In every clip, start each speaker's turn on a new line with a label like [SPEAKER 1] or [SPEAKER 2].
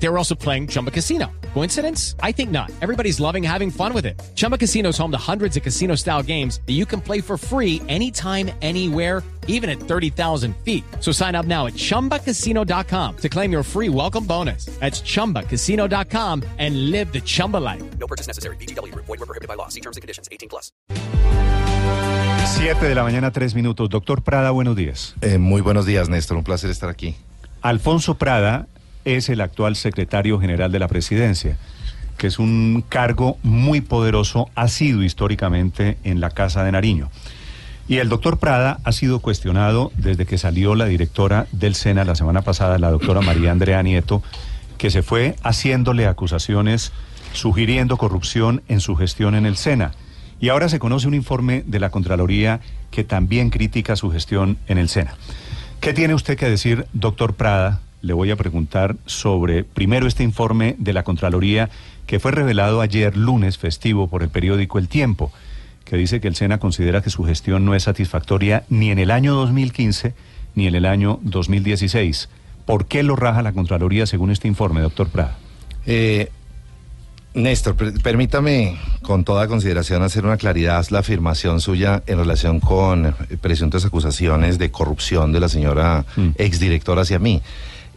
[SPEAKER 1] They were also playing Chumba Casino. Coincidence? I think not. Everybody's loving having fun with it. Chumba Casino is home to hundreds of casino style games that you can play for free anytime, anywhere, even at 30,000 feet. So sign up now at chumbacasino.com to claim your free welcome bonus. That's chumbacasino.com and live the Chumba life.
[SPEAKER 2] No purchase necessary. BGW. Void were prohibited by law. See terms and conditions. 18 plus.
[SPEAKER 3] 7 de la mañana, 3 minutos. Doctor Prada, buenos días.
[SPEAKER 4] Eh, muy buenos días, Néstor. Un placer estar aquí.
[SPEAKER 3] Alfonso Prada es el actual secretario general de la presidencia, que es un cargo muy poderoso, ha sido históricamente en la Casa de Nariño. Y el doctor Prada ha sido cuestionado desde que salió la directora del SENA la semana pasada, la doctora María Andrea Nieto, que se fue haciéndole acusaciones sugiriendo corrupción en su gestión en el SENA. Y ahora se conoce un informe de la Contraloría que también critica su gestión en el SENA. ¿Qué tiene usted que decir, doctor Prada? Le voy a preguntar sobre, primero, este informe de la Contraloría que fue revelado ayer lunes festivo por el periódico El Tiempo, que dice que el SENA considera que su gestión no es satisfactoria ni en el año 2015 ni en el año 2016. ¿Por qué lo raja la Contraloría según este informe, doctor Prada?
[SPEAKER 4] Eh, Néstor, per- permítame con toda consideración hacer una claridad la afirmación suya en relación con eh, presuntas acusaciones de corrupción de la señora
[SPEAKER 3] Mm.
[SPEAKER 4] exdirectora hacia mí.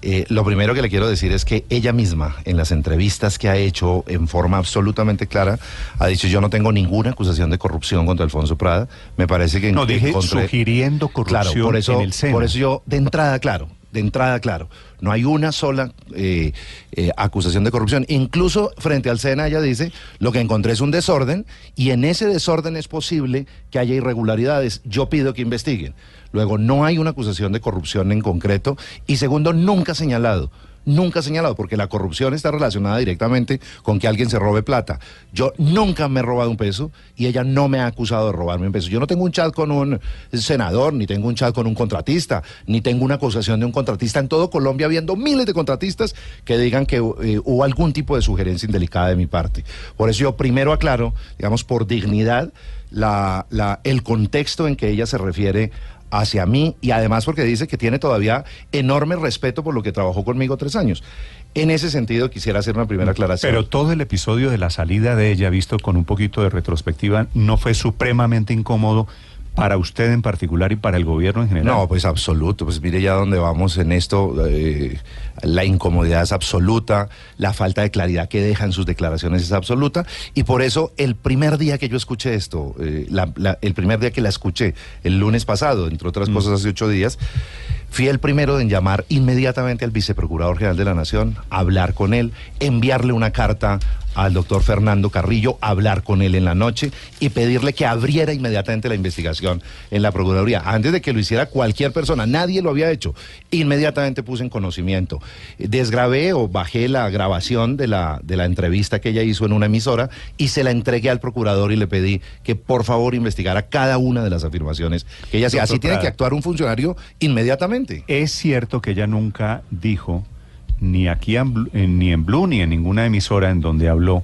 [SPEAKER 4] Eh, lo primero que le quiero decir es que ella misma, en las entrevistas que ha hecho en forma absolutamente clara, ha dicho yo no tengo ninguna acusación de corrupción contra Alfonso Prada. Me parece que
[SPEAKER 3] No, dije
[SPEAKER 4] encontré-
[SPEAKER 3] sugiriendo corrupción
[SPEAKER 4] Claro, por eso,
[SPEAKER 3] en el SENA.
[SPEAKER 4] por eso yo, de entrada, claro, de entrada, claro, no hay una sola eh, eh, acusación de corrupción. Incluso frente al SENA ella dice, lo que encontré es un desorden y en ese desorden es posible que haya irregularidades. Yo pido que investiguen. Luego, no hay una acusación de corrupción en concreto y segundo, nunca señalado. Nunca señalado, porque la corrupción está relacionada directamente con que alguien se robe plata. Yo nunca me he robado un peso y ella no me ha acusado de robarme un peso. Yo no tengo un chat con un senador, ni tengo un chat con un contratista, ni tengo una acusación de un contratista en todo Colombia, habiendo miles de contratistas que digan que eh, hubo algún tipo de sugerencia indelicada de mi parte. Por eso yo primero aclaro, digamos, por dignidad, el contexto en que ella se refiere hacia mí y además porque dice que tiene todavía enorme respeto por lo que trabajó conmigo tres años. En ese sentido quisiera hacer una primera aclaración.
[SPEAKER 3] Pero todo el episodio de la salida de ella, visto con un poquito de retrospectiva, ¿no fue supremamente incómodo para usted en particular y para el gobierno en general?
[SPEAKER 4] No, pues absoluto. Pues mire ya dónde vamos en esto. eh, la incomodidad es absoluta, la falta de claridad que deja en sus declaraciones es absoluta. Y por eso el primer día que yo escuché esto, eh, la- la- el primer día que la escuché, el lunes pasado, entre otras cosas hace ocho días, fui el primero en llamar inmediatamente al viceprocurador general de la Nación, hablar con él, enviarle una carta al doctor Fernando Carrillo, hablar con él en la noche y pedirle que abriera inmediatamente la investigación en la Procuraduría. Antes de que lo hiciera cualquier persona, nadie lo había hecho. Inmediatamente puse en conocimiento. Desgrabé o bajé la grabación de la, de la entrevista que ella hizo en una emisora y se la entregué al procurador y le pedí que por favor investigara cada una de las afirmaciones que ella hacía. Así tiene que actuar un funcionario inmediatamente.
[SPEAKER 3] Es cierto que ella nunca dijo, ni aquí en- ni en Blue, ni en ninguna emisora en donde habló,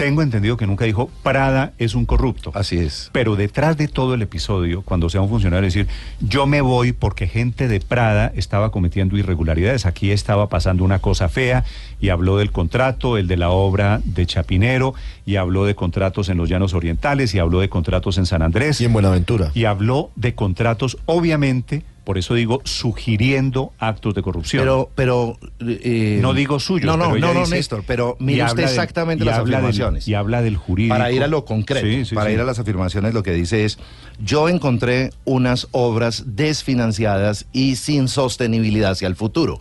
[SPEAKER 3] tengo entendido que nunca dijo, Prada es un corrupto.
[SPEAKER 4] Así es.
[SPEAKER 3] Pero detrás de todo el episodio, cuando sea un funcionario decir, yo me voy porque gente de Prada estaba cometiendo irregularidades, aquí estaba pasando una cosa fea, y habló del contrato, el de la obra de Chapinero, y habló de contratos en los Llanos Orientales, y habló de contratos en San Andrés,
[SPEAKER 5] Y en Buenaventura.
[SPEAKER 3] y habló de contratos, obviamente, por eso digo, sugiriendo actos de corrupción.
[SPEAKER 4] Pero, pero. eh,
[SPEAKER 3] no digo suyo.
[SPEAKER 4] No, no,
[SPEAKER 3] pero
[SPEAKER 4] no, no,
[SPEAKER 3] dice-
[SPEAKER 4] Néstor, pero mire usted exactamente las
[SPEAKER 3] del-
[SPEAKER 4] afirmaciones.
[SPEAKER 3] y habla del jurídico.
[SPEAKER 4] Para ir a lo concreto,
[SPEAKER 3] Sí, sí,
[SPEAKER 4] para
[SPEAKER 3] sí.
[SPEAKER 4] ir a las afirmaciones, lo que dice es, yo encontré unas obras desfinanciadas y sin sostenibilidad hacia el futuro.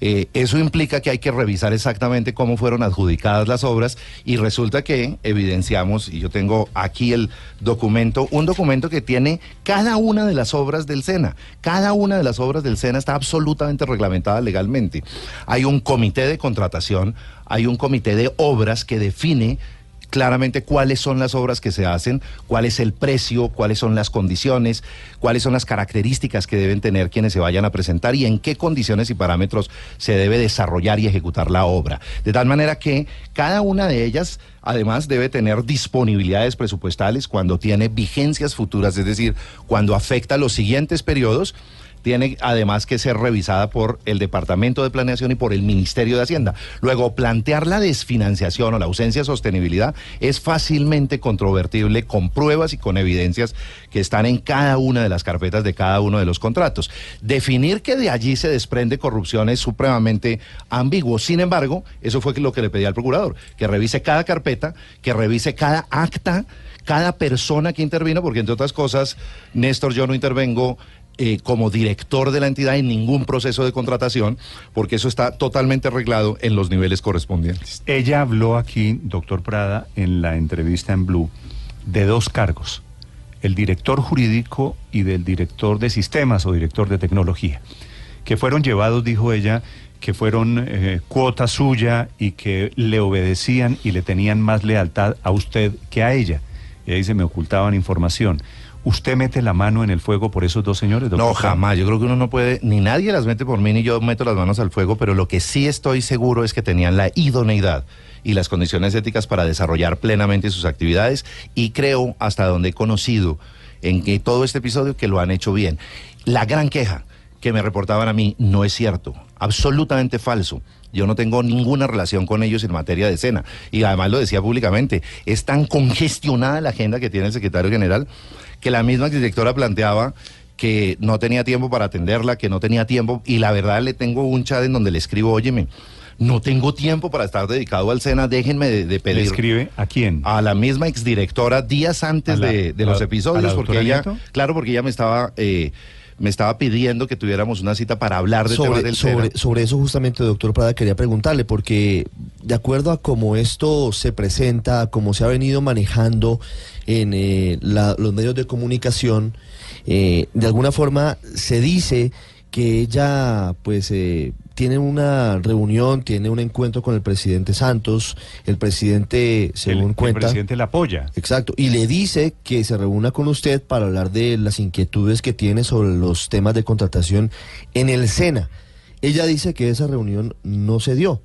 [SPEAKER 4] Eh, eso implica que hay que revisar exactamente cómo fueron adjudicadas las obras y resulta que evidenciamos, y yo tengo aquí el documento, un documento que tiene cada una de las obras del SENA. Cada una de las obras del SENA está absolutamente reglamentada legalmente. Hay un comité de contratación, hay un comité de obras que define claramente cuáles son las obras que se hacen, cuál es el precio, cuáles son las condiciones, cuáles son las características que deben tener quienes se vayan a presentar y en qué condiciones y parámetros se debe desarrollar y ejecutar la obra. De tal manera que cada una de ellas además debe tener disponibilidades presupuestales cuando tiene vigencias futuras, es decir, cuando afecta los siguientes periodos tiene además que ser revisada por el Departamento de Planeación y por el Ministerio de Hacienda. Luego, plantear la desfinanciación o la ausencia de sostenibilidad es fácilmente controvertible con pruebas y con evidencias que están en cada una de las carpetas de cada uno de los contratos. Definir que de allí se desprende corrupción es supremamente ambiguo. Sin embargo, eso fue lo que le pedí al procurador, que revise cada carpeta, que revise cada acta cada persona que intervino, porque entre otras cosas, Néstor, yo no intervengo eh, como director de la entidad en ningún proceso de contratación, porque eso está totalmente arreglado en los niveles correspondientes.
[SPEAKER 3] Ella habló aquí, doctor Prada, en la entrevista en Blue, de dos cargos, el director jurídico y del director de sistemas o director de tecnología, que fueron llevados, dijo ella, que fueron eh, cuota suya y que le obedecían y le tenían más lealtad a usted que a ella. Y ahí se me ocultaban información. ¿Usted mete la mano en el fuego por esos dos señores?
[SPEAKER 4] No, jamás. Yo creo que uno no puede, ni nadie las mete por mí, ni yo meto las manos al fuego, pero lo que sí estoy seguro es que tenían la idoneidad y las condiciones éticas para desarrollar plenamente sus actividades y creo, hasta donde he conocido en que todo este episodio, que lo han hecho bien. La gran queja que me reportaban a mí no es cierto, absolutamente falso. Yo no tengo ninguna relación con ellos en materia de escena. Y además lo decía públicamente, es tan congestionada la agenda que tiene el secretario general que la misma directora planteaba que no tenía tiempo para atenderla, que no tenía tiempo, y la verdad le tengo un chat en donde le escribo, óyeme, no tengo tiempo para estar dedicado al SENA, déjenme de, pedir. ¿Le
[SPEAKER 3] escribe a quién?
[SPEAKER 4] A la misma exdirectora días antes de, los episodios, porque ella, claro, porque ella me estaba... Eh, me estaba pidiendo que tuviéramos una cita para hablar de
[SPEAKER 5] sobre,
[SPEAKER 4] del
[SPEAKER 5] sobre, sobre eso justamente, doctor Prada, quería preguntarle, porque de acuerdo a cómo esto se presenta, cómo se ha venido manejando en eh, los medios de comunicación, eh, de alguna forma se dice que ella pues eh, tiene una reunión, tiene un encuentro con el presidente Santos, el presidente, según cuenta...
[SPEAKER 3] El presidente la apoya.
[SPEAKER 5] Exacto, y le dice que se reúna con usted para hablar de las inquietudes que tiene sobre los temas de contratación en el SENA. Ella dice que esa reunión no se dio.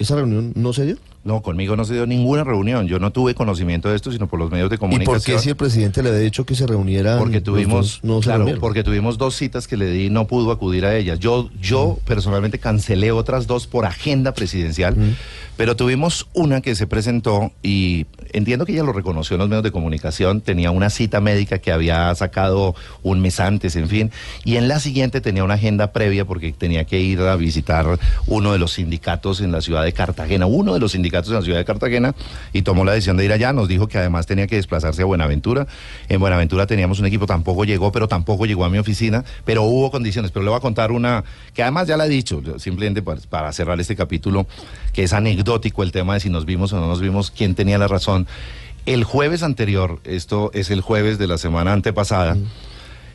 [SPEAKER 5] ¿Esa reunión no se dio?
[SPEAKER 4] No, conmigo no se dio ninguna reunión. Yo no tuve conocimiento de esto, sino por los medios de comunicación.
[SPEAKER 5] ¿Y por qué si el presidente le había dicho que se reuniera?
[SPEAKER 4] Porque tuvimos, claro, porque tuvimos dos citas que le di y no pudo acudir a ellas. Yo, yo personalmente cancelé otras dos por agenda presidencial, pero tuvimos una que se presentó y entiendo que ella lo reconoció en los medios de comunicación. Tenía una cita médica que había sacado un mes antes, en fin, y en la siguiente tenía una agenda previa porque tenía que ir a visitar uno de los sindicatos en la ciudad de Cartagena, uno de los sindicatos en la ciudad de Cartagena y tomó la decisión de ir allá. Nos dijo que además tenía que desplazarse a Buenaventura. En Buenaventura teníamos un equipo, tampoco llegó, pero tampoco llegó a mi oficina, pero hubo condiciones. Pero le voy a contar una que además ya la he dicho, simplemente para, cerrar este capítulo, que es anecdótico el tema de si nos vimos o no nos vimos, quién tenía la razón. El jueves anterior, esto es el jueves de la semana antepasada,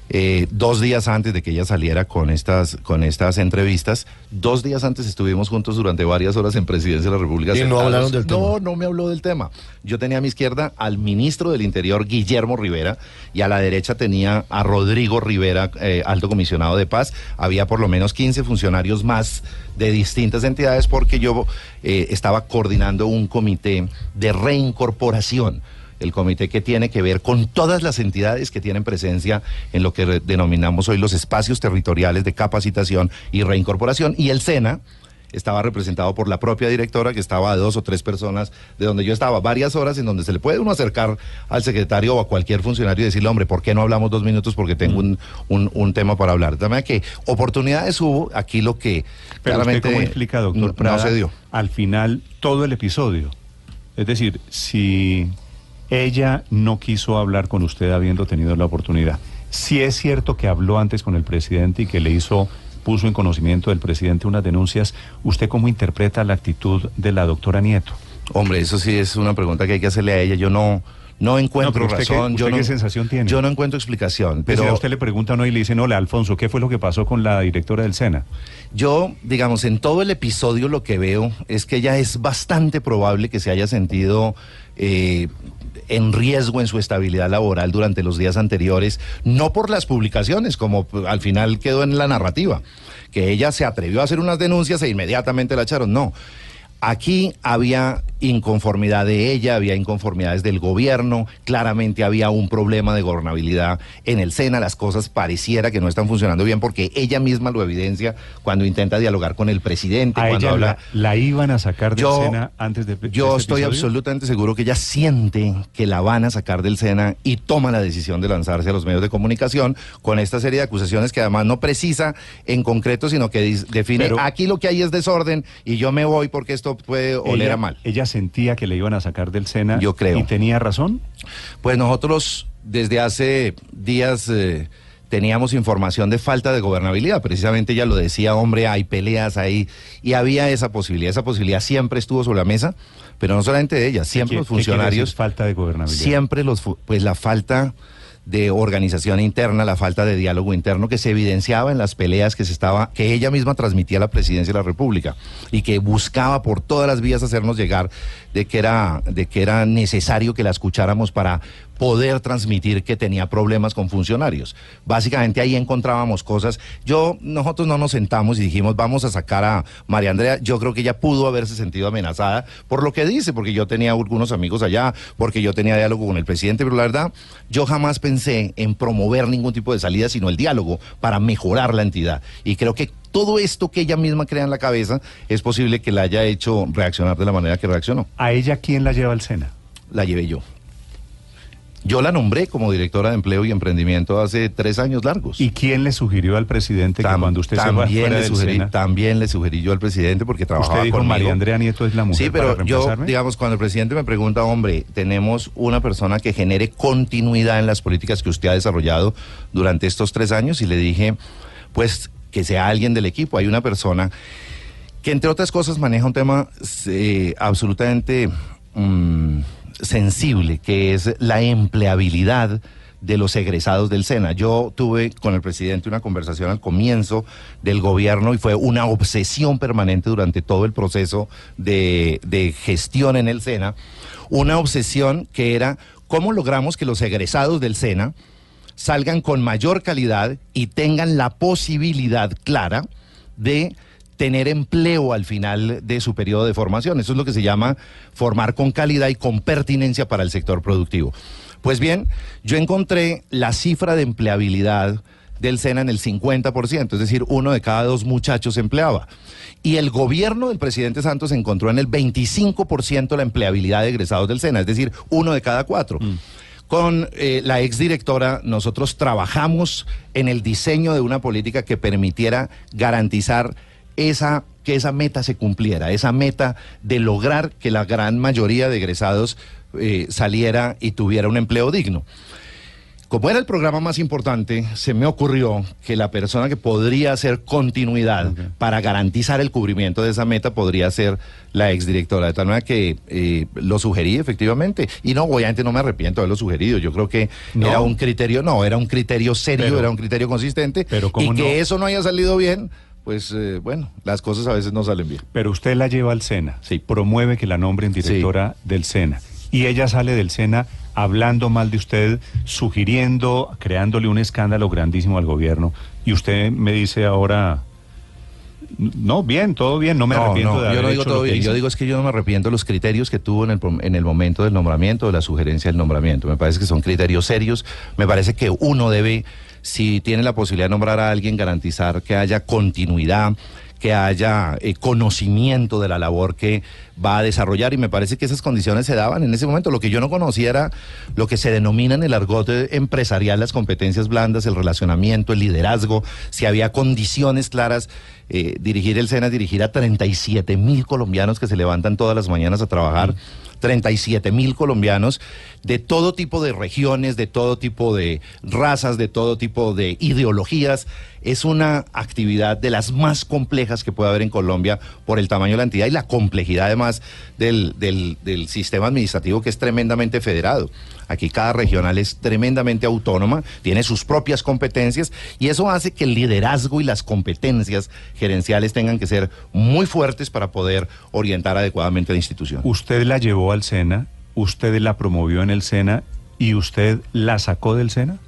[SPEAKER 4] eh, dos días antes de que ella saliera con estas, con estas entrevistas, dos días antes estuvimos juntos durante varias horas en Presidencia de la República.
[SPEAKER 5] ¿Y no hablaron del tema?
[SPEAKER 4] No, no me habló del tema. Yo tenía a mi izquierda al ministro del Interior, Guillermo Rivera, y a la derecha tenía a Rodrigo Rivera, eh, alto comisionado de paz. Había por lo menos 15 funcionarios más de distintas entidades porque yo eh, estaba coordinando un comité de reincorporación el comité que tiene que ver con todas las entidades que tienen presencia en lo que denominamos hoy los espacios territoriales de capacitación y reincorporación, y el SENA estaba representado por la propia directora, que estaba a dos o tres personas de donde yo estaba, varias horas en donde se le puede uno acercar al secretario o a cualquier funcionario y decirle, hombre, ¿por qué no hablamos dos minutos? Porque tengo un, un, tema para hablar. De manera que oportunidades hubo, aquí lo que
[SPEAKER 3] Pero claramente ¿cómo explica, doctor Prada, no se dio. Al final, todo el episodio. Es decir, si ella no quiso hablar con usted habiendo tenido la oportunidad. Si es cierto que habló antes con el presidente y que le hizo, puso en conocimiento del presidente unas denuncias, ¿usted cómo interpreta la actitud de la doctora Nieto?
[SPEAKER 4] Hombre, eso sí es una pregunta que hay que hacerle a ella. Yo no, No encuentro
[SPEAKER 3] pero usted qué-
[SPEAKER 4] razón. yo
[SPEAKER 3] usted
[SPEAKER 4] no,
[SPEAKER 3] qué sensación tiene?
[SPEAKER 4] Yo no encuentro explicación.
[SPEAKER 3] Pero si a usted le preguntan hoy y le dicen, hola, Alfonso, ¿qué fue lo que pasó con la directora del SENA?
[SPEAKER 4] Yo, digamos, en todo el episodio lo que veo es que ella es bastante probable que se haya sentido eh, en riesgo en su estabilidad laboral durante los días anteriores, no por las publicaciones, como al final quedó en la narrativa, que ella se atrevió a hacer unas denuncias e inmediatamente la echaron. No. Aquí había inconformidad de ella, había inconformidades del gobierno, claramente había un problema de gobernabilidad en el SENA, las cosas pareciera que no están funcionando bien porque ella misma lo evidencia cuando intenta dialogar con el presidente,
[SPEAKER 3] ¿A
[SPEAKER 4] cuando
[SPEAKER 3] ella
[SPEAKER 4] habla...
[SPEAKER 3] la, la iban a sacar del
[SPEAKER 4] Yo-
[SPEAKER 3] SENA antes de de
[SPEAKER 4] Yo
[SPEAKER 3] este
[SPEAKER 4] estoy
[SPEAKER 3] episodio?
[SPEAKER 4] absolutamente seguro que ella siente que la van a sacar del SENA y toma la decisión de lanzarse a los medios de comunicación con esta serie de acusaciones que además no precisa en concreto, sino que define
[SPEAKER 3] Pero-
[SPEAKER 4] aquí lo que hay es desorden y yo me voy porque esto puede oler
[SPEAKER 3] ella,
[SPEAKER 4] a mal.
[SPEAKER 3] Ella sentía que le iban a sacar del SENA.
[SPEAKER 4] Yo creo.
[SPEAKER 3] ¿Y tenía razón?
[SPEAKER 4] Pues nosotros desde hace días eh, teníamos información de falta de gobernabilidad. Precisamente ella lo decía, hombre, hay peleas ahí. Y había esa posibilidad. Esa posibilidad siempre estuvo sobre la mesa, pero no solamente de ella, siempre
[SPEAKER 3] ¿Qué-
[SPEAKER 4] los
[SPEAKER 3] qué
[SPEAKER 4] funcionarios.
[SPEAKER 3] decir falta de gobernabilidad.
[SPEAKER 4] Siempre los, pues la falta de organización interna, la falta de diálogo interno que se evidenciaba en las peleas que se estaba, que ella misma transmitía a la presidencia de la República y que buscaba por todas las vías hacernos llegar de que era, de que era necesario que la escucháramos para poder transmitir que tenía problemas con funcionarios. Básicamente ahí encontrábamos cosas. Yo, nosotros no nos sentamos y dijimos, vamos a sacar a María Andrea. Yo creo que ella pudo haberse sentido amenazada por lo que dice, porque yo tenía algunos amigos allá, porque yo tenía diálogo con el presidente, pero la verdad, yo jamás pensé en promover ningún tipo de salida, sino el diálogo para mejorar la entidad. Y creo que todo esto que ella misma crea en la cabeza es posible que la haya hecho reaccionar de la manera que reaccionó.
[SPEAKER 3] ¿A ella quién la lleva al SENA?
[SPEAKER 4] La llevé yo. Yo la nombré como directora de empleo y emprendimiento hace tres años largos.
[SPEAKER 3] ¿Y quién le sugirió al presidente que cuando usted se va
[SPEAKER 4] también
[SPEAKER 3] fuera
[SPEAKER 4] le sugerí,
[SPEAKER 3] SENA,
[SPEAKER 4] también le sugerí yo al presidente porque trabajaba
[SPEAKER 3] usted dijo
[SPEAKER 4] conmigo.
[SPEAKER 3] María Andrea Nieto es la mujer
[SPEAKER 4] Sí,
[SPEAKER 3] para
[SPEAKER 4] pero yo,
[SPEAKER 3] reemplazarme"?
[SPEAKER 4] digamos, cuando el presidente me pregunta, hombre, tenemos una persona que genere continuidad en las políticas que usted ha desarrollado durante estos tres años y le dije, pues que sea alguien del equipo. Hay una persona que entre otras cosas maneja un tema eh, absolutamente mm, sensible, que es la empleabilidad de los egresados del SENA. Yo tuve con el presidente una conversación al comienzo del gobierno y fue una obsesión permanente durante todo el proceso de, de gestión en el SENA, una obsesión que era cómo logramos que los egresados del SENA salgan con mayor calidad y tengan la posibilidad clara de tener empleo al final de su periodo de formación. Eso es lo que se llama formar con calidad y con pertinencia para el sector productivo. Pues bien, yo encontré la cifra de empleabilidad del SENA en el 50%, es decir, uno de cada dos muchachos empleaba. Y el gobierno del presidente Santos encontró en el 25% la empleabilidad de egresados del SENA, es decir, uno de cada cuatro. Con eh, la exdirectora nosotros trabajamos en el diseño de una política que permitiera garantizar esa que esa meta se cumpliera, esa meta de lograr que la gran mayoría de egresados eh, saliera y tuviera un empleo digno. Como era el programa más importante, se me ocurrió que la persona que podría hacer continuidad para garantizar el cubrimiento de esa meta podría ser la exdirectora. De tal manera que eh, lo sugerí efectivamente. Y no, obviamente no me arrepiento de haberlo sugerido. Yo creo que
[SPEAKER 3] No.
[SPEAKER 4] era un criterio, no, era un criterio serio,
[SPEAKER 3] Pero-
[SPEAKER 4] era un criterio consistente.
[SPEAKER 3] pero ¿cómo
[SPEAKER 4] y que
[SPEAKER 3] no?
[SPEAKER 4] eso no haya salido bien, pues eh, bueno, las cosas a veces no salen bien.
[SPEAKER 3] Pero usted la lleva al SENA,
[SPEAKER 4] Sí.
[SPEAKER 3] promueve que la nombren directora del SENA. Y ella sale del SENA hablando mal de usted, sugiriendo, creándole un escándalo grandísimo al gobierno. Y usted me dice ahora, no, bien, todo bien, no me arrepiento de haber
[SPEAKER 4] yo no digo
[SPEAKER 3] hecho
[SPEAKER 4] todo
[SPEAKER 3] lo que
[SPEAKER 4] bien. Yo
[SPEAKER 3] hice".
[SPEAKER 4] digo es que yo no me arrepiento de los criterios que tuvo en el, en el momento del nombramiento, de la sugerencia del nombramiento. Me parece que son criterios serios. Me parece que uno debe, si tiene la posibilidad de nombrar a alguien, garantizar que haya continuidad que haya eh, conocimiento de la labor que va a desarrollar y me parece que esas condiciones se daban en ese momento. Lo que yo no conocía era lo que se denomina en el argot eh, empresarial las competencias blandas, el relacionamiento, el liderazgo, si había condiciones claras. eh, dirigir el SENA, dirigir a 37 mil colombianos que se levantan todas las mañanas a trabajar. 37 mil colombianos de todo tipo de regiones, de todo tipo de razas, de todo tipo de ideologías. Es una actividad de las más complejas que puede haber en Colombia por el tamaño de la entidad y la complejidad además del, del, del sistema administrativo que es tremendamente federado. Aquí cada regional es tremendamente autónoma, tiene sus propias competencias y eso hace que el liderazgo y las competencias gerenciales tengan que ser muy fuertes para poder orientar adecuadamente la institución.
[SPEAKER 3] Usted la llevó al SENA, usted la promovió en el SENA y usted la sacó del SENA.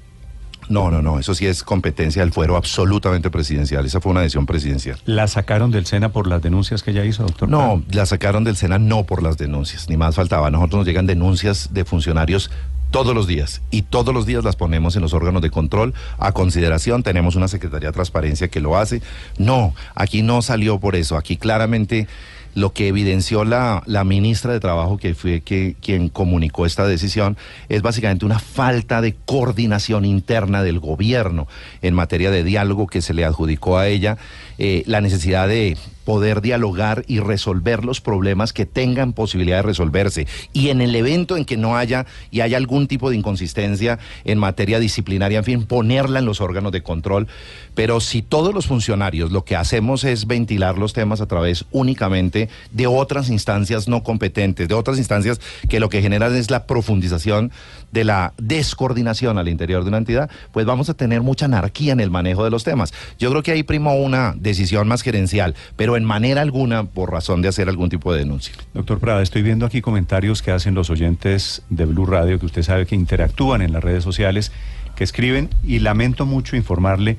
[SPEAKER 4] No, no, no, eso sí es competencia del fuero absolutamente presidencial. Esa fue una decisión presidencial.
[SPEAKER 3] ¿La sacaron del SENA por las denuncias que ella hizo, doctor?
[SPEAKER 4] No, la sacaron del SENA no por las denuncias, ni más faltaba. A nosotros nos llegan denuncias de funcionarios todos los días y todos los días las ponemos en los órganos de control a consideración. Tenemos una Secretaría de Transparencia que lo hace. No, aquí no salió por eso. Aquí claramente lo que evidenció la, la ministra de Trabajo, que fue que, quien comunicó esta decisión, es básicamente una falta de coordinación interna del gobierno en materia de diálogo que se le adjudicó a ella, eh, la necesidad de poder dialogar y resolver los problemas que tengan posibilidad de resolverse. Y en el evento en que no haya y haya algún tipo de inconsistencia en materia disciplinaria, en fin, ponerla en los órganos de control. Pero si todos los funcionarios lo que hacemos es ventilar los temas a través únicamente de otras instancias no competentes, de otras instancias que lo que generan es la profundización de la descoordinación al interior de una entidad, pues vamos a tener mucha anarquía en el manejo de los temas. Yo creo que ahí primó una decisión más gerencial, pero en manera alguna por razón de hacer algún tipo de denuncia.
[SPEAKER 3] Doctor Prada, estoy viendo aquí comentarios que hacen los oyentes de Blue Radio, que usted sabe que interactúan en las redes sociales, que escriben y lamento mucho informarle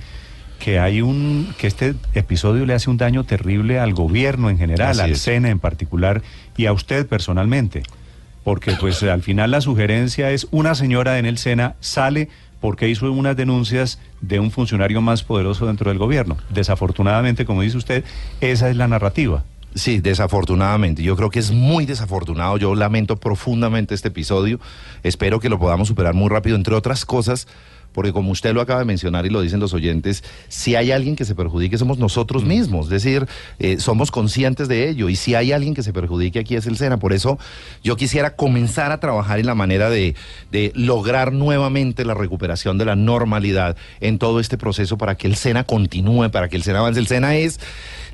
[SPEAKER 3] que hay un que este episodio le hace un daño terrible al gobierno en general, al. SENA en particular y a usted personalmente. Porque pues al final la sugerencia es una señora en el SENA sale porque hizo unas denuncias de un funcionario más poderoso dentro del gobierno. Desafortunadamente, como dice usted, esa es la narrativa.
[SPEAKER 4] Sí, desafortunadamente. Yo creo que es muy desafortunado. Yo lamento profundamente este episodio. Espero que lo podamos superar muy rápido, entre otras cosas, porque como usted lo acaba de mencionar y lo dicen los oyentes, si hay alguien que se perjudique somos nosotros mismos. Es decir, eh, somos conscientes de ello. Y si hay alguien que se perjudique aquí es el SENA. Por eso yo quisiera comenzar a trabajar en la manera de, de lograr nuevamente la recuperación de la normalidad en todo este proceso para que el SENA continúe, para que el SENA avance. El SENA es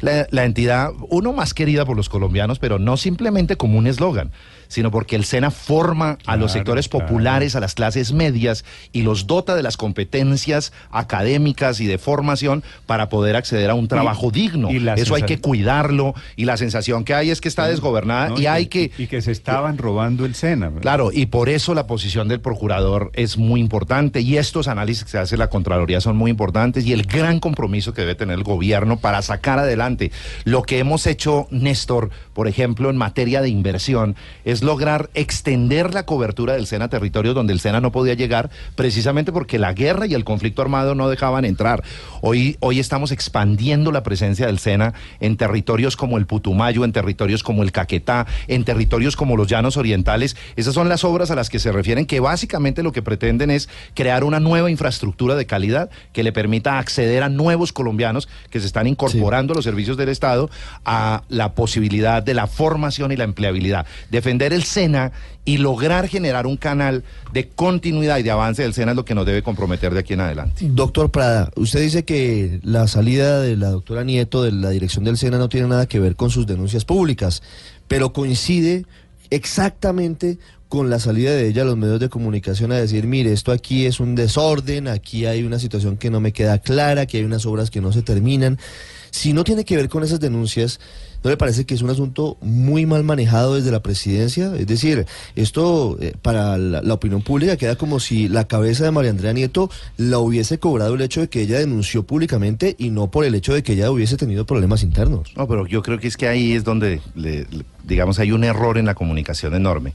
[SPEAKER 4] la, la entidad, uno más querida por los colombianos, pero no simplemente como un eslogan, sino porque el SENA forma a
[SPEAKER 3] Claro,
[SPEAKER 4] los sectores
[SPEAKER 3] claro.
[SPEAKER 4] populares, a las clases medias y los dota de las competencias académicas y de formación para poder acceder a un trabajo digno.
[SPEAKER 3] y
[SPEAKER 4] Eso hay que cuidarlo y la sensación que hay es que está desgobernada
[SPEAKER 3] ¿no?
[SPEAKER 4] y hay que...
[SPEAKER 3] y que se estaban robando el SENA. ¿verdad?
[SPEAKER 4] Claro, y por eso la posición del procurador es muy importante y estos análisis que se hace la Contraloría son muy importantes y el gran compromiso que debe tener el gobierno para sacar adelante lo que hemos hecho, Néstor, por ejemplo, en materia de inversión, es lograr extender la cobertura del SENA a territorios donde el SENA no podía llegar, precisamente porque la guerra y el conflicto armado no dejaban entrar. Hoy, hoy estamos expandiendo la presencia del SENA en territorios como el Putumayo, en territorios como el Caquetá, en territorios como los Llanos Orientales. Esas son las obras a las que se refieren, que básicamente lo que pretenden es crear una nueva infraestructura de calidad que le permita acceder a nuevos colombianos que se están incorporando a los servicios del Estado a la posibilidad de la formación y la empleabilidad. Defender el SENA y lograr generar un canal de continuidad y de avance del SENA es lo que nos debe comprometer de aquí en adelante.
[SPEAKER 5] Doctor Prada, usted dice que la salida de la doctora Nieto de la dirección del SENA no tiene nada que ver con sus denuncias públicas, pero coincide exactamente con la salida de ella a los medios de comunicación a decir, mire, esto aquí es un desorden, aquí hay una situación que no me queda clara, aquí hay unas obras que no se terminan. Si no tiene que ver con esas denuncias, ¿no le parece que es un asunto muy mal manejado desde la presidencia? Es decir, esto eh, para la, opinión pública queda como si la cabeza de María Andrea Nieto la hubiese cobrado el hecho de que ella denunció públicamente y no por el hecho de que ella hubiese tenido problemas internos.
[SPEAKER 4] No, pero yo creo que es que ahí es donde, le- digamos, hay un error en la comunicación enorme.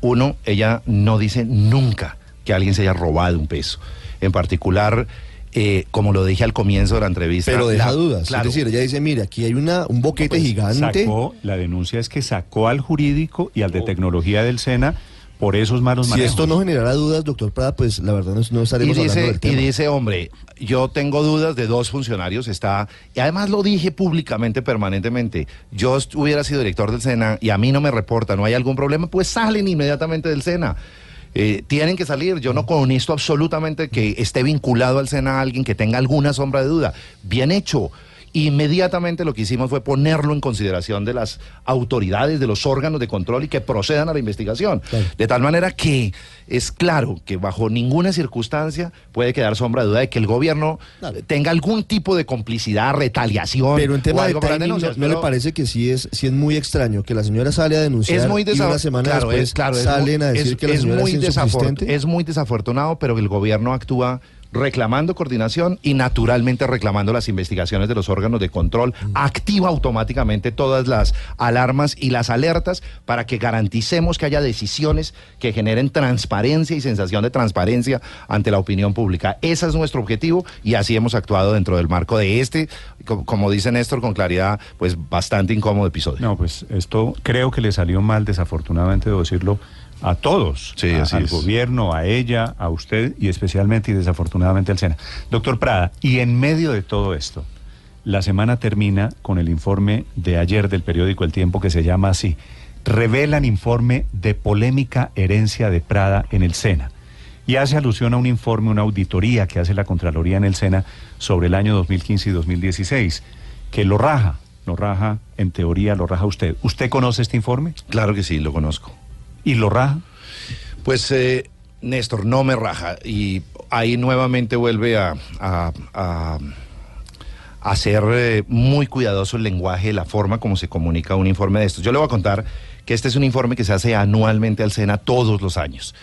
[SPEAKER 4] Uno, ella no dice nunca que alguien se haya robado un peso. En particular, eh, como lo dije al comienzo de la entrevista.
[SPEAKER 5] Pero deja
[SPEAKER 4] la-
[SPEAKER 5] dudas.
[SPEAKER 4] Claro,
[SPEAKER 5] Es decir, ella dice, mire, aquí hay una, un boquete
[SPEAKER 3] Pues,
[SPEAKER 5] gigante.
[SPEAKER 3] Sacó, la denuncia es que sacó al jurídico y al de tecnología del SENA por esos malos
[SPEAKER 5] Si
[SPEAKER 3] manejos.
[SPEAKER 5] esto no generara dudas, doctor Prada, pues la verdad no, no
[SPEAKER 4] y
[SPEAKER 5] estaremos hablando
[SPEAKER 4] dice, y dice, hombre, yo tengo dudas de dos funcionarios, está, y además lo dije públicamente, permanentemente, yo hubiera sido director del SENA y a mí no me reporta, no hay algún problema, pues salen inmediatamente del SENA. Eh, tienen que salir, yo no conozco absolutamente que esté vinculado al SENA alguien que tenga alguna sombra de duda. Bien hecho. Inmediatamente lo que hicimos fue ponerlo en consideración de las autoridades, de los órganos de control y que procedan a la investigación.
[SPEAKER 5] Claro.
[SPEAKER 4] De tal manera que es claro que bajo ninguna circunstancia puede quedar sombra de duda de que el gobierno
[SPEAKER 5] Claro.
[SPEAKER 4] tenga algún tipo de complicidad, retaliación.
[SPEAKER 5] Pero en tema de timing, ¿no, le parece que sí es, sí es muy extraño que la señora sale a denunciar
[SPEAKER 4] es muy
[SPEAKER 5] y una semana
[SPEAKER 4] claro,
[SPEAKER 5] después
[SPEAKER 4] es, claro,
[SPEAKER 5] salen
[SPEAKER 4] muy-
[SPEAKER 5] a decir que la
[SPEAKER 4] es
[SPEAKER 5] señora
[SPEAKER 4] muy
[SPEAKER 5] es insuficiente?
[SPEAKER 4] es muy desafortunado, pero el gobierno actúa reclamando coordinación y naturalmente reclamando las investigaciones de los órganos de control,
[SPEAKER 5] Mm.
[SPEAKER 4] activa automáticamente todas las alarmas y las alertas para que garanticemos que haya decisiones que generen transparencia y sensación de transparencia ante la opinión pública. Ese es nuestro objetivo y así hemos actuado dentro del marco de este, co- como dice Néstor con claridad, pues bastante incómodo episodio.
[SPEAKER 3] No, pues esto creo que le salió mal, desafortunadamente, debo decirlo, a todos.
[SPEAKER 4] Sí,
[SPEAKER 3] a-
[SPEAKER 4] así
[SPEAKER 3] al
[SPEAKER 4] es.
[SPEAKER 3] gobierno, a ella, a usted y especialmente y desafortunadamente al SENA. Doctor Prada, y en medio de todo esto, la semana termina con el informe de ayer del periódico El Tiempo que se llama así. Revelan informe de polémica herencia de Prada en el SENA. Y hace alusión a un informe, una auditoría que hace la Contraloría en el SENA sobre el año 2015 y 2016, que lo raja, lo raja, en teoría lo raja usted. ¿Usted conoce este informe?
[SPEAKER 4] Claro que sí, lo conozco.
[SPEAKER 3] ¿Y lo raja?
[SPEAKER 4] Pues eh, Néstor, no me raja. Y ahí nuevamente vuelve a, a- a- a ser eh, muy cuidadoso el lenguaje, la forma como se comunica un informe de estos. Yo le voy a contar que este es un informe que se hace anualmente al SENA todos los años.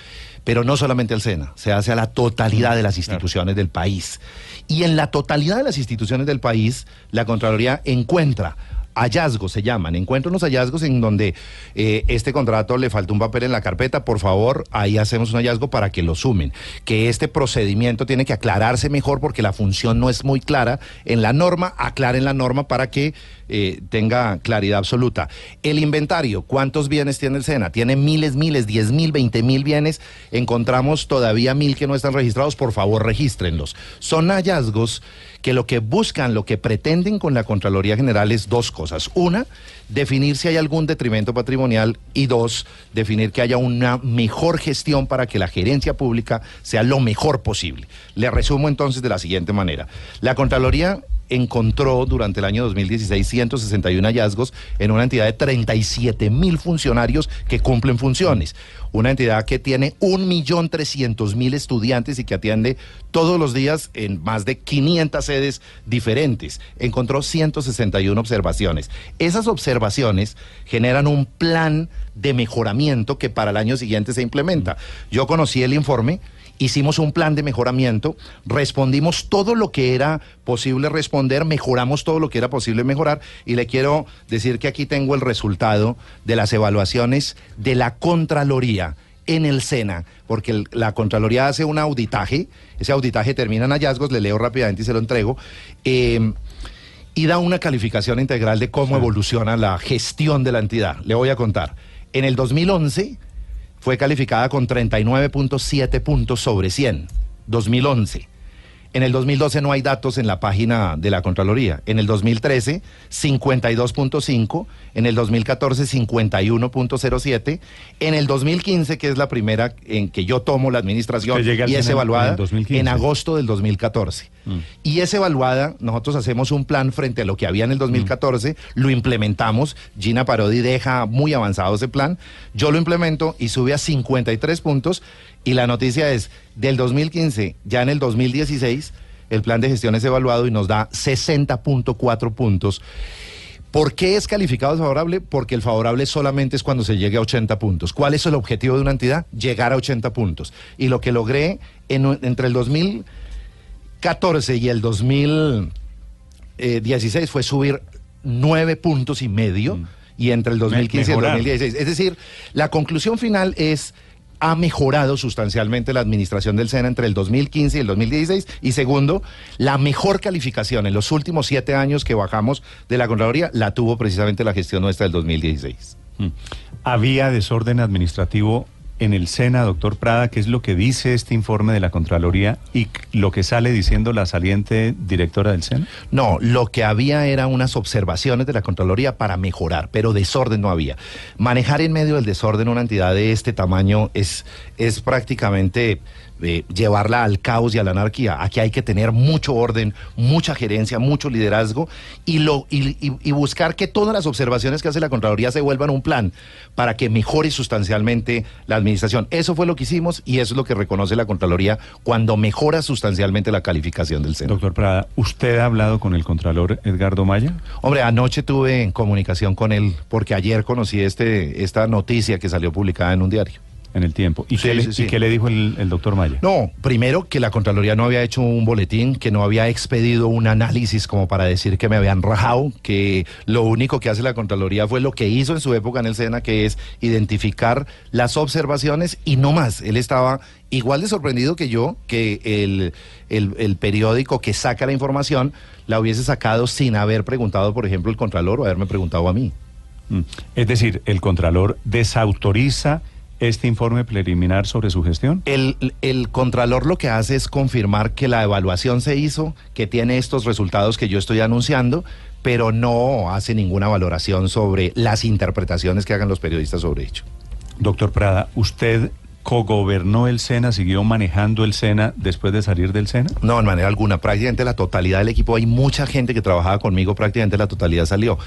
[SPEAKER 4] Pero no solamente al SENA, se hace a la totalidad de las instituciones del país. Y en la totalidad de las instituciones del país, la Contraloría encuentra hallazgos se llaman. Encuentro unos hallazgos en donde eh, este contrato le falta un papel en la carpeta, por favor, ahí hacemos un hallazgo para que lo sumen. Que este procedimiento tiene que aclararse mejor porque la función no es muy clara en la norma, aclaren la norma para que eh, tenga claridad absoluta. El inventario, ¿cuántos bienes tiene el SENA? Tiene miles, miles, diez mil, veinte mil bienes. Encontramos todavía mil que no están registrados, por favor, regístrenlos. Son hallazgos que lo que buscan, lo que pretenden con la Contraloría General es dos cosas. Una, definir si hay algún detrimento patrimonial y dos, definir que haya una mejor gestión para que la gerencia pública sea lo mejor posible. Le resumo entonces de la siguiente manera. La Contraloría encontró durante el año 2016 161 hallazgos en una entidad de 37 mil funcionarios que cumplen funciones. Una entidad que tiene 1.300.000 estudiantes y que atiende todos los días en más de 500 sedes diferentes. Encontró 161 observaciones. Esas observaciones generan un plan de mejoramiento que para el año siguiente se implementa. Yo conocí el informe hicimos un plan de mejoramiento, respondimos todo lo que era posible responder, mejoramos todo lo que era posible mejorar y le quiero decir que aquí tengo el resultado de las evaluaciones de la Contraloría en el SENA, porque el- la Contraloría hace un auditaje, ese auditaje termina en hallazgos, le leo rápidamente y se lo entrego. eh, y da una calificación integral de cómo evoluciona la gestión de la entidad. Le voy a contar. En el 2011 fue calificada con 39.7 puntos sobre 100. 2011. En el 2012 no hay datos en la página de la Contraloría. En el 2013, 52.5. En el 2014, 51.07. En el 2015, que es la primera en que yo tomo la administración y es evaluada
[SPEAKER 3] en el 2015.
[SPEAKER 4] en agosto del 2014. Y es evaluada, nosotros hacemos un plan frente a lo que había en el 2014, lo implementamos, Gina Parodi deja muy avanzado ese plan, yo lo implemento y sube a 53 puntos y la noticia es, del 2015, ya en el 2016, el plan de gestión es evaluado y nos da 60.4 puntos. ¿Por qué es calificado favorable? Porque el favorable solamente es cuando se llegue a 80 puntos. ¿Cuál es el objetivo de una entidad? Llegar a 80 puntos. Y lo que logré entre el 2014 y el 2016 fue subir nueve puntos y medio. Y entre el 2015 y el
[SPEAKER 3] mejorar.
[SPEAKER 4] 2016. Es decir, la conclusión final es ha mejorado sustancialmente la administración del SENA entre el 2015 y el 2016. Y segundo, la mejor calificación en los últimos siete años que bajamos de la Contraloría la tuvo precisamente la gestión nuestra del 2016.
[SPEAKER 3] Mm. ¿Había desorden administrativo en el SENA, doctor Prada, qué es lo que dice este informe de la Contraloría y lo que sale diciendo la saliente directora del SENA?
[SPEAKER 4] No, lo que había era unas observaciones de la Contraloría para mejorar, pero desorden no había. Manejar en medio del desorden una entidad de este tamaño es, es prácticamente eh, llevarla al caos y a la anarquía. Aquí hay que tener mucho orden, mucha gerencia, mucho liderazgo y, lo, y, y- y buscar que todas las observaciones que hace la Contraloría se vuelvan un plan para que mejore sustancialmente la administración. Eso fue lo que hicimos y eso es lo que reconoce la Contraloría cuando mejora sustancialmente la calificación del centro.
[SPEAKER 3] Doctor Prada, ¿usted ha hablado con el Contralor Edgardo Maya?
[SPEAKER 4] Hombre, anoche tuve en comunicación con él porque ayer conocí este, esta noticia que salió publicada en un diario.
[SPEAKER 3] En el tiempo. ¿Y,
[SPEAKER 4] Sí,
[SPEAKER 3] qué, le,
[SPEAKER 4] sí, sí.
[SPEAKER 3] y qué le dijo el, el doctor Maya?
[SPEAKER 4] No, primero que la Contraloría no había hecho un boletín, que no había expedido un análisis como para decir que me habían rajado, que lo único que hace la Contraloría fue lo que hizo en su época en el SENA, que es identificar las observaciones y no más. Él estaba igual de sorprendido que yo que el, el- el periódico que saca la información la hubiese sacado sin haber preguntado, por ejemplo, el Contralor o haberme preguntado a mí.
[SPEAKER 3] Mm. Es decir, el Contralor desautoriza este informe preliminar sobre su gestión.
[SPEAKER 4] El, el Contralor lo que hace es confirmar que la evaluación se hizo, que tiene estos resultados que yo estoy anunciando, pero no hace ninguna valoración sobre las interpretaciones que hagan los periodistas sobre ello.
[SPEAKER 3] Doctor Prada, ¿usted cogobernó el SENA, siguió manejando el SENA después de salir del SENA?
[SPEAKER 4] No, en manera alguna. Prácticamente la totalidad del equipo, hay mucha gente que trabajaba conmigo, prácticamente la totalidad salió.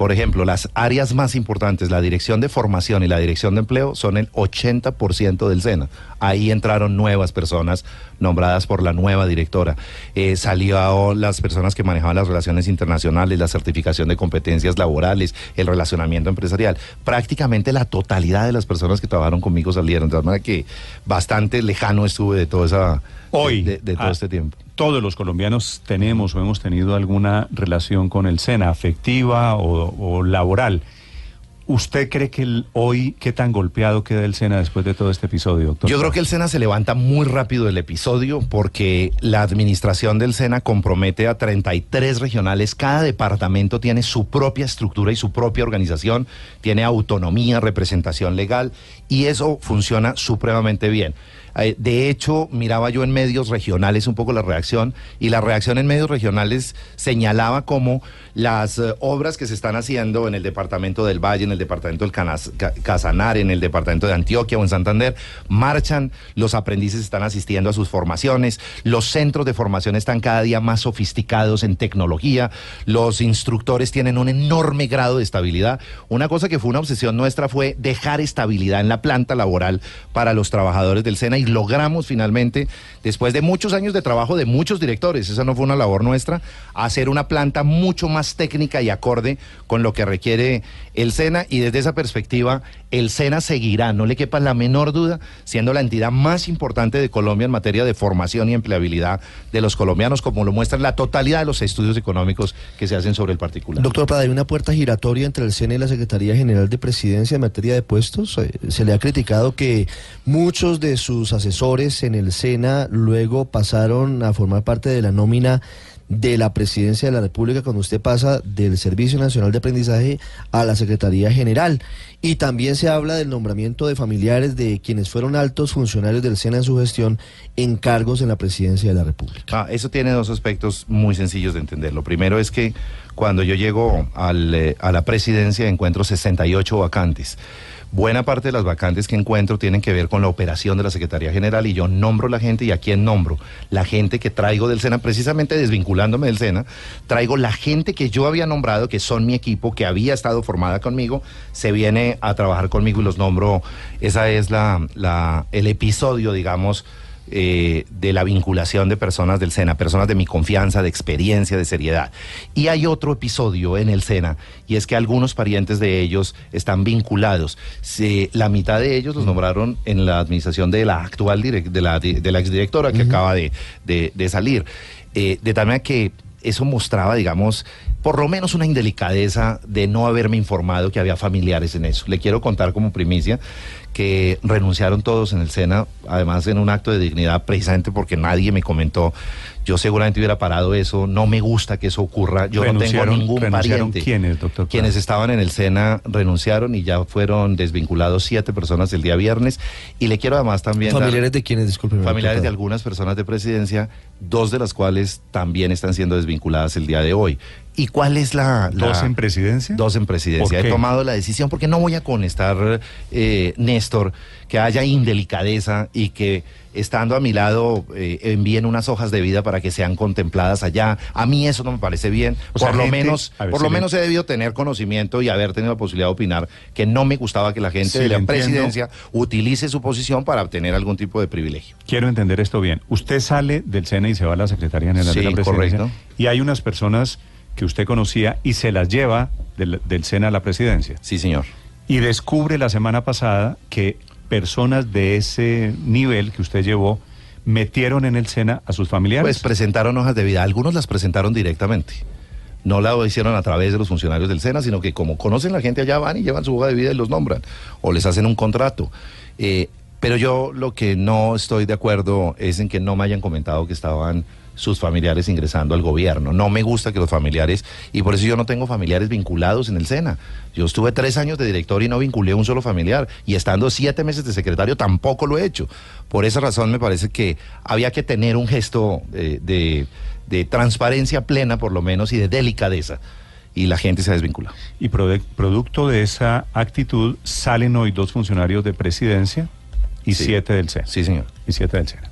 [SPEAKER 4] Por ejemplo, las áreas más importantes, la dirección de formación y la dirección de empleo, son el 80% del SENA. Ahí entraron nuevas personas nombradas por la nueva directora. Eh, salió las personas que manejaban las relaciones internacionales, la certificación de competencias laborales, el relacionamiento empresarial. Prácticamente la totalidad de las personas que trabajaron conmigo salieron. De tal manera que bastante lejano estuve de toda esa...
[SPEAKER 3] Hoy,
[SPEAKER 4] de, de todo
[SPEAKER 3] ah,
[SPEAKER 4] este tiempo.
[SPEAKER 3] Todos los colombianos tenemos o hemos tenido alguna relación con el SENA, afectiva o, laboral. ¿Usted cree que hoy qué tan golpeado queda el SENA después de todo este episodio, doctor?
[SPEAKER 4] Yo creo que el SENA se levanta muy rápido del episodio porque la administración del SENA compromete a 33 regionales. Cada departamento tiene su propia estructura y su propia organización, tiene autonomía, representación legal y eso funciona supremamente bien. Eh, De hecho, miraba yo en medios regionales un poco la reacción y la reacción en medios regionales señalaba como las eh, obras que se están haciendo en el departamento del Valle, en el departamento del Canas- Ca- Casanare, en el departamento de Antioquia o en Santander, marchan, los aprendices están asistiendo a sus formaciones, los centros de formación están cada día más sofisticados en tecnología, los instructores tienen un enorme grado de estabilidad. Una cosa que fue una obsesión nuestra fue dejar estabilidad en la planta laboral para los trabajadores del SENA y logramos finalmente, después de muchos años de trabajo de muchos directores, esa no fue una labor nuestra, hacer una planta mucho más técnica y acorde con lo que requiere el SENA y desde esa perspectiva el SENA seguirá, no le quepa la menor duda, siendo la entidad más importante de Colombia en materia de formación y empleabilidad de los colombianos, como lo muestran la totalidad de los estudios económicos que se hacen sobre el particular.
[SPEAKER 5] Doctor Prada, ¿hay una puerta giratoria entre el SENA y la Secretaría General de Presidencia en materia de puestos? Eh, Se le ha criticado que muchos de sus asesores en el SENA luego pasaron a formar parte de la nómina de la Presidencia de la República cuando usted pasa del Servicio Nacional de Aprendizaje a la Secretaría General. Y también se habla del nombramiento de familiares de quienes fueron altos funcionarios del SENA en su gestión en cargos en la Presidencia de la República.
[SPEAKER 4] Ah, eso tiene dos aspectos muy sencillos de entender. Lo primero es que cuando yo llego al, eh, a la presidencia encuentro 68 vacantes. Buena parte de las vacantes que encuentro tienen que ver con la operación de la Secretaría General y yo nombro la gente y a quién nombro. La gente que traigo del SENA, precisamente desvinculándome del SENA, traigo la gente que yo había nombrado, que son mi equipo, que había estado formada conmigo, se viene a trabajar conmigo y los nombro. Esa es la, la, el episodio, digamos, eh, de la vinculación de personas del SENA, personas de mi confianza, de experiencia, de seriedad. Y hay otro episodio en el SENA, y es que algunos parientes de ellos están vinculados. Se- la mitad de ellos los nombraron en la administración de la actual direc- de la, de la exdirectora que acaba de, de- de salir. Eh, de tal manera que eso mostraba, digamos, por lo menos una indelicadeza de no haberme informado que había familiares en eso. Le quiero contar como primicia que renunciaron todos en el SENA, además en un acto de dignidad, precisamente porque nadie me comentó. Yo seguramente hubiera parado eso, no me gusta que eso ocurra, yo no tengo ningún
[SPEAKER 3] renunciaron
[SPEAKER 4] pariente.
[SPEAKER 3] quiénes, doctor?
[SPEAKER 4] Quienes estaban en el SENA renunciaron y ya fueron desvinculados siete personas el día viernes. Y le quiero además también dar-
[SPEAKER 5] Familiares de quienes, disculpen.
[SPEAKER 4] familiares de algunas personas de presidencia, dos de las cuales también están siendo desvinculadas el día de hoy. ¿Y cuál es la... la-
[SPEAKER 3] ¿Dos en presidencia?
[SPEAKER 4] Dos en presidencia.
[SPEAKER 3] ¿Por
[SPEAKER 4] He tomado la decisión porque no voy a conestar, eh, Néstor, que haya indelicadeza y que estando a mi lado eh, envíen unas hojas de vida para que sean contempladas allá. A mí eso no me parece bien.
[SPEAKER 3] O sea,
[SPEAKER 4] por lo
[SPEAKER 3] gente-
[SPEAKER 4] menos,
[SPEAKER 3] ver,
[SPEAKER 4] por lo menos he debido tener conocimiento y haber tenido la posibilidad de opinar que no me gustaba que la gente
[SPEAKER 3] Sí,
[SPEAKER 4] de la
[SPEAKER 3] entiendo.
[SPEAKER 4] presidencia utilice su posición para obtener algún tipo de privilegio.
[SPEAKER 3] Quiero entender esto bien. Usted sale del SENA y se va a la Secretaría General de la Presidencia.
[SPEAKER 4] correcto.
[SPEAKER 3] Y hay unas personas que usted conocía y se las lleva del, del SENA a la presidencia.
[SPEAKER 4] Sí, señor.
[SPEAKER 3] Y descubre la semana pasada que personas de ese nivel que usted llevó metieron en el SENA a sus familiares.
[SPEAKER 4] Pues presentaron hojas de vida. Algunos las presentaron directamente. No la hicieron a través de los funcionarios del SENA, sino que como conocen la gente allá van y llevan su hoja de vida y los nombran. O les hacen un contrato. Eh, pero yo lo que no estoy de acuerdo es en que no me hayan comentado que estaban sus familiares ingresando al gobierno. No me gusta que los familiares, y por eso yo no tengo familiares vinculados en el SENA. Yo estuve tres años de director y no vinculé a un solo familiar. Y estando siete meses de secretario tampoco lo he hecho. Por esa razón me parece que había que tener un gesto eh, de, de transparencia plena, por lo menos, y de delicadeza. Y la gente se ha desvinculado.
[SPEAKER 3] Y producto de esa actitud salen hoy dos funcionarios de presidencia y
[SPEAKER 4] Sí.
[SPEAKER 3] siete del SENA.
[SPEAKER 4] Sí, señor.
[SPEAKER 3] Y siete del SENA.